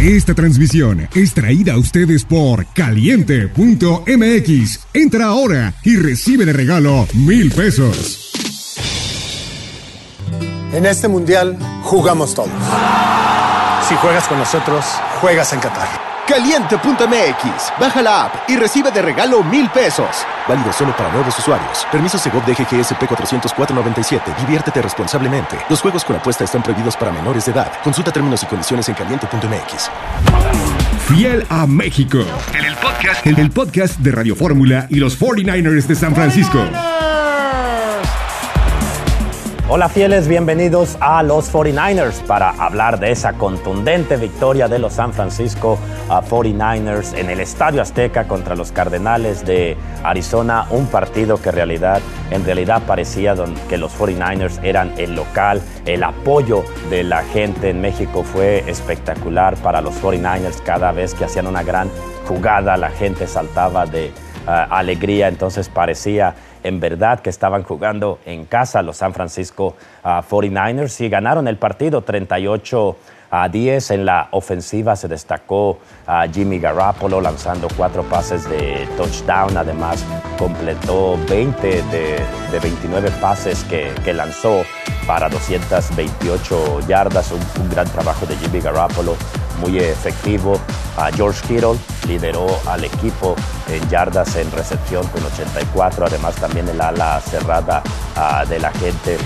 Esta transmisión es traída a ustedes por caliente.mx. Entra ahora y recibe de regalo mil pesos. En este mundial jugamos todos. Si juegas con nosotros, juegas en Qatar. Caliente.mx. Baja la app y recibe de regalo mil pesos. Válido solo para nuevos usuarios. Permiso Segov de GGSP 40497. Diviértete responsablemente. Los juegos con apuesta están prohibidos para menores de edad. Consulta términos y condiciones en caliente.mx. Fiel a México. En el podcast, en el podcast de Radio Fórmula y los 49ers de San Francisco. Hola fieles, bienvenidos a los 49ers para hablar de esa contundente victoria de los San Francisco 49ers en el Estadio Azteca contra los Cardenales de Arizona, un partido que en realidad, parecía que los 49ers eran el local, el apoyo de la gente en México fue espectacular para los 49ers cada vez que hacían una gran jugada, la gente saltaba de ah, alegría, entonces parecía en verdad que estaban jugando en casa los San Francisco 49ers ah, y ganaron el partido 38 a 10 en la ofensiva se destacó a Jimmy Garoppolo lanzando cuatro pases de touchdown. Además, completó 20 de, 29 pases que, lanzó para 228 yardas. Un, gran trabajo de Jimmy Garoppolo muy efectivo. a George Kittle lideró al equipo en yardas en recepción con 84, además también el ala cerrada ah, de la gente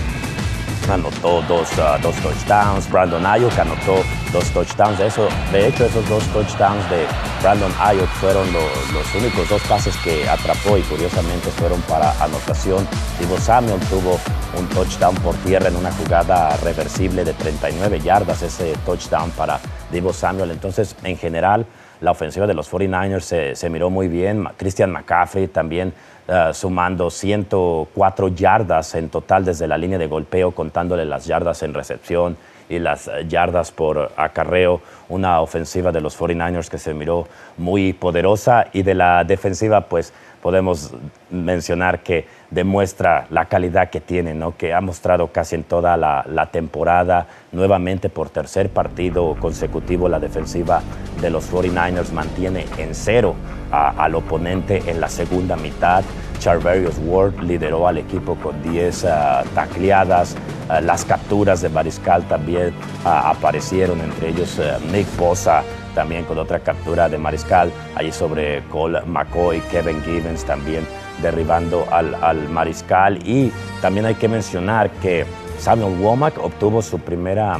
anotó dos, ah, dos touchdowns. Brandon Ayuk anotó dos touchdowns. Eso, de hecho, esos dos touchdowns de Brandon Ayuk fueron los únicos dos pases que atrapó y curiosamente fueron para anotación. Divo Samuel tuvo un touchdown por tierra en una jugada reversible de 39 yardas, ese touchdown para Divo Samuel. Entonces, en general, la ofensiva de los 49ers se, se miró muy bien. Christian McCaffrey también uh, sumando 104 yardas en total desde la línea de golpeo, contándole las yardas en recepción y las eh, yardas por acarreo. Una ofensiva de los 49ers que se miró muy poderosa y de la defensiva, pues podemos mencionar que demuestra la calidad que tiene, ¿no? que ha mostrado casi en toda la, temporada. Nuevamente por tercer partido consecutivo la defensiva de los 49ers mantiene en cero al oponente en la segunda mitad. Charverius Ward lideró al equipo con 10 ah, tacleadas. Ah, las capturas de Mariscal también ah, aparecieron, entre ellos Nick Bosa también con otra captura de Mariscal, allí sobre Cole McCoy, Kevin Givens también derribando al, al Mariscal. Y también hay que mencionar que Samuel Womack obtuvo su primera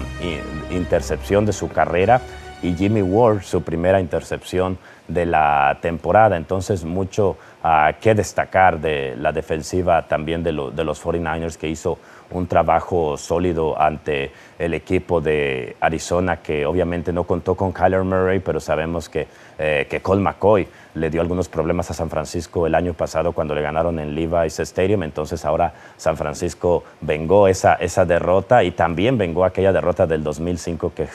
intercepción de su carrera y Jimmy Ward su primera intercepción de la temporada. Entonces, mucho uh, que destacar de la defensiva también de, los 49ers que hizo un trabajo sólido ante el equipo de Arizona, que obviamente no contó con Kyler Murray, pero sabemos que, eh, que Cole McCoy le dio algunos problemas a San Francisco el año pasado cuando le ganaron en Levi's Stadium. Entonces ahora San Francisco vengó esa, esa derrota y también vengó aquella derrota del 2005 que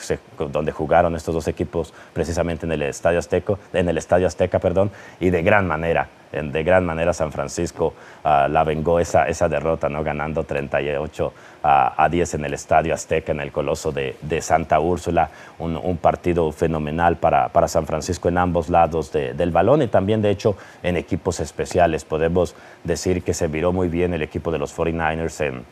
donde jugaron estos dos equipos precisamente en el Estadio Azteca, en el Estadio Azteca, perdón, y de gran manera de gran manera San Francisco ah, la vengó esa, esa derrota, ¿no? ganando 38 a 10 en el Estadio Azteca, en el Coloso de, Santa Úrsula. Un, partido fenomenal para, para, San Francisco en ambos lados del balón y también, de hecho, en equipos especiales. Podemos decir que se viró muy bien el equipo de los 49ers en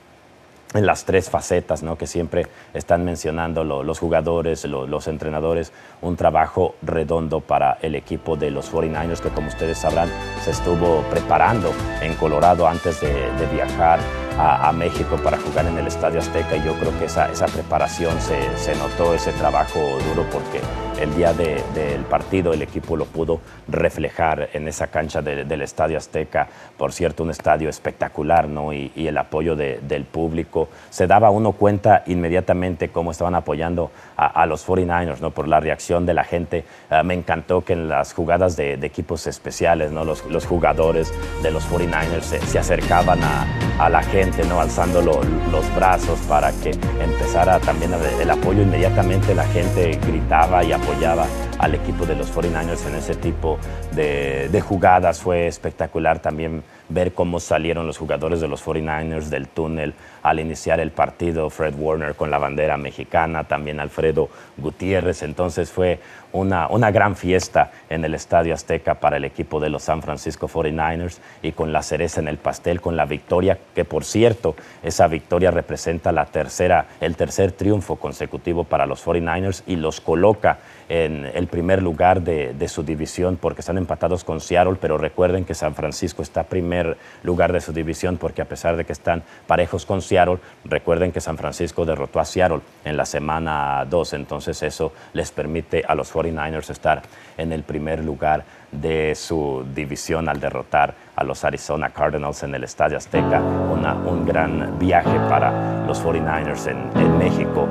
en las tres facetas ¿no? que siempre están mencionando los jugadores, los entrenadores, un trabajo redondo para el equipo de los 49ers que como ustedes sabrán se estuvo preparando en Colorado antes de, viajar a, México para jugar en el Estadio Azteca y yo creo que esa, esa preparación se, se notó, ese trabajo duro porque el día del partido el equipo lo pudo reflejar en esa cancha del Estadio Azteca, por cierto, un estadio espectacular, ¿no? Y, el apoyo del público. Se daba uno cuenta inmediatamente cómo estaban apoyando a, los 49ers, ¿no? Por la reacción de la gente. Ah, me encantó que en las jugadas de, equipos especiales, ¿no? Los, jugadores de los 49ers se, acercaban a, la gente, ¿no? Alzando los brazos para que empezara también el apoyo inmediatamente. La gente gritaba y apoyaba al equipo de los 49ers en ese tipo de, de jugadas. Fue espectacular también ver cómo salieron los jugadores de los 49ers del túnel al iniciar el partido. Fred Warner con la bandera mexicana, también Alfredo Gutiérrez. Entonces fue una, una gran fiesta en el Estadio Azteca para el equipo de los San Francisco 49ers y con la cereza en el pastel, con la victoria, que por cierto, esa victoria representa la tercera, el tercer triunfo consecutivo para los 49ers y los coloca en el primer lugar de, su división porque están empatados con Seattle, pero recuerden que San Francisco está primer lugar de su división porque a pesar de que están parejos con Seattle, recuerden que San Francisco derrotó a Seattle en la semana 2, entonces eso les permite a los 49ers estar en el primer lugar de su división al derrotar a los Arizona Cardinals en el Estadio Azteca. un gran viaje para los 49ers en, México,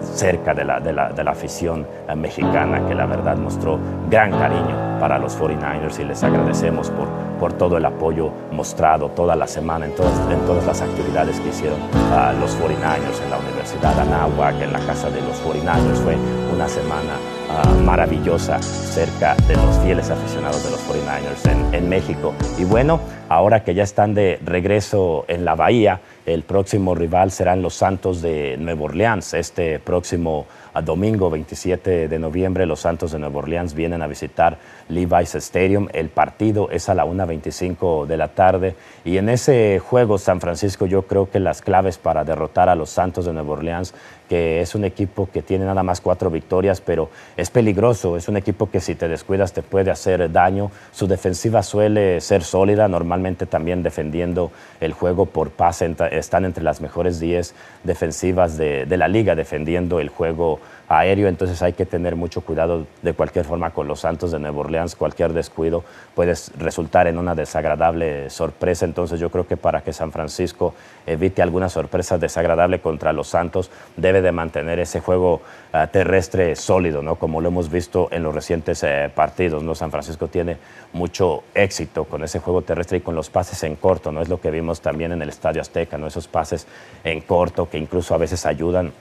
cerca de la, de la, de la afición eh, mexicana, que la verdad mostró gran cariño para los 49ers y les agradecemos por, por todo el apoyo mostrado toda la semana en todas, en todas las actividades que hicieron los 49ers en la Universidad Anáhuac, en la casa de los 49ers. Fue una semana Ah, maravillosa cerca de los fieles aficionados de los 49ers en, México. Y bueno, ahora que ya están de regreso en la Bahía, el próximo rival serán los Santos de Nueva Orleans. Este próximo ah, domingo 27 de noviembre, los Santos de Nueva Orleans vienen a visitar Levi's Stadium. El partido es a la 1.25 de la tarde. Y en ese juego, San Francisco, yo creo que las claves para derrotar a los Santos de Nueva Orleans que es un equipo que tiene nada más cuatro victorias, pero es peligroso, es un equipo que si te descuidas te puede hacer daño. Su defensiva suele ser sólida, normalmente también defendiendo el juego por pase, están entre las mejores 10 defensivas de, de la liga, defendiendo el juego aéreo, entonces hay que tener mucho cuidado de cualquier forma con los Santos de Nueva Orleans, cualquier descuido puede resultar en una desagradable sorpresa, entonces yo creo que para que San Francisco evite alguna sorpresa desagradable contra los Santos, debe de mantener ese juego uh, terrestre sólido, ¿no? como lo hemos visto en los recientes eh, partidos. ¿no? San Francisco tiene mucho éxito con ese juego terrestre y con los pases en corto, ¿no? es lo que vimos también en el Estadio Azteca, ¿no? esos pases en corto que incluso a veces ayudan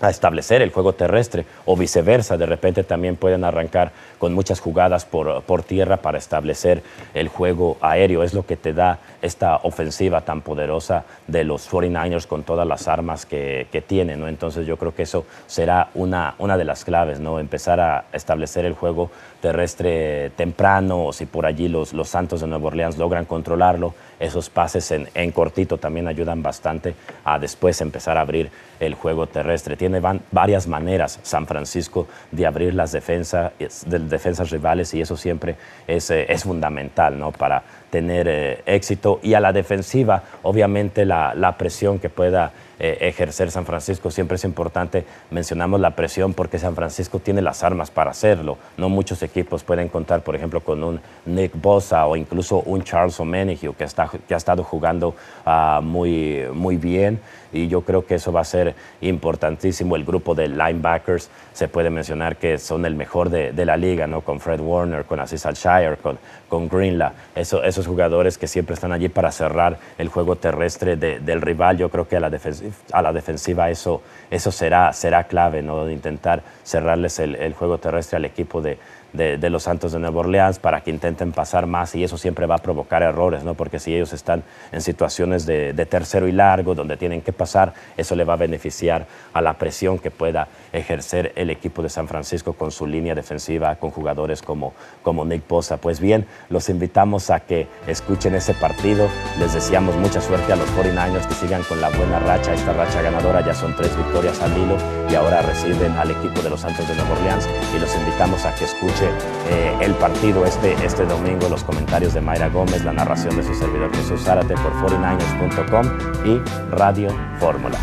a establecer el juego terrestre o viceversa, de repente también pueden arrancar con muchas jugadas por, por, tierra para establecer el juego aéreo. Es lo que te da esta ofensiva tan poderosa de los 49ers con todas las armas que, que tienen. ¿no? Entonces yo creo que eso será una, una de las claves, ¿no? empezar a establecer el juego terrestre temprano o si por allí los, los Santos de Nueva Orleans logran controlarlo, esos pases en, defensiva también ayudan bastante a después empezar a abrir el juego terrestre. Tiene van, varias maneras San Francisco de abrir las defensas, de defensas rivales y eso siempre es, eh, es fundamental ¿no? para tener eh, éxito. Y a la defensiva, obviamente la, la presión que pueda eh, ejercer San Francisco. Siempre es importante, mencionamos la presión porque San Francisco tiene las armas para hacerlo. No muchos equipos pueden contar, por ejemplo, con un Nick Bosa o incluso un Charles O'Menihue que, está, que ha estado jugando uh, muy, muy bien y yo creo que eso va a ser importantísimo. El grupo de linebackers se puede mencionar que son el mejor de, la liga, ¿no? con Fred Warner, con Aziz Al-Shire, con, con Greenlaw. Eso, esos jugadores que siempre están allí para cerrar el juego terrestre de, del rival. Yo creo que a la, defensiva, a la defensiva eso, eso será, será clave, ¿no? de intentar cerrarles el, el juego terrestre al equipo de, de, los Santos de Nueva Orleans para que intenten pasar más y eso siempre va a provocar errores, ¿no? porque si ellos están en situaciones de, de, tercero y largo donde tienen que pasar, eso le va a beneficiar a la presión que pueda ejercer el equipo de San Francisco con su línea defensiva, con jugadores como, como Nick Bosa. Pues bien, los invitamos a que escuchen ese partido, les deseamos mucha suerte a los 49ers que sigan con la buena racha, esta racha ganadora, ya son tres victorias al hilo y ahora reciben al equipo de los Santos de Nueva Orleans y los invitamos a que escuchen eh, el partido este, este domingo, los comentarios de Mayra Gómez, la narración de su servidor Jesús Zárate por 49ers.com y Radio Fórmula.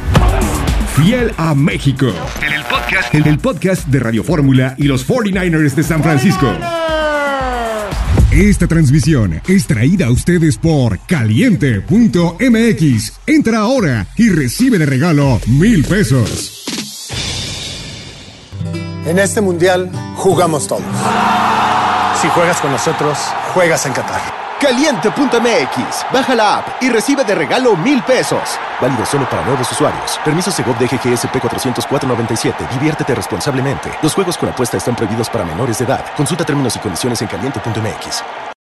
Fiel a México. En el podcast, en el podcast de Radio Fórmula y los 49ers de San Francisco. Esta transmisión es traída a ustedes por caliente.mx. Entra ahora y recibe de regalo mil pesos. En este mundial jugamos todos. Si juegas con nosotros, juegas en Qatar. Caliente.mx. Baja la app y recibe de regalo mil pesos. Válido solo para nuevos usuarios. Permiso Segov de GGSP 40497. Diviértete responsablemente. Los juegos con apuesta están prohibidos para menores de edad. Consulta términos y condiciones en caliente.mx.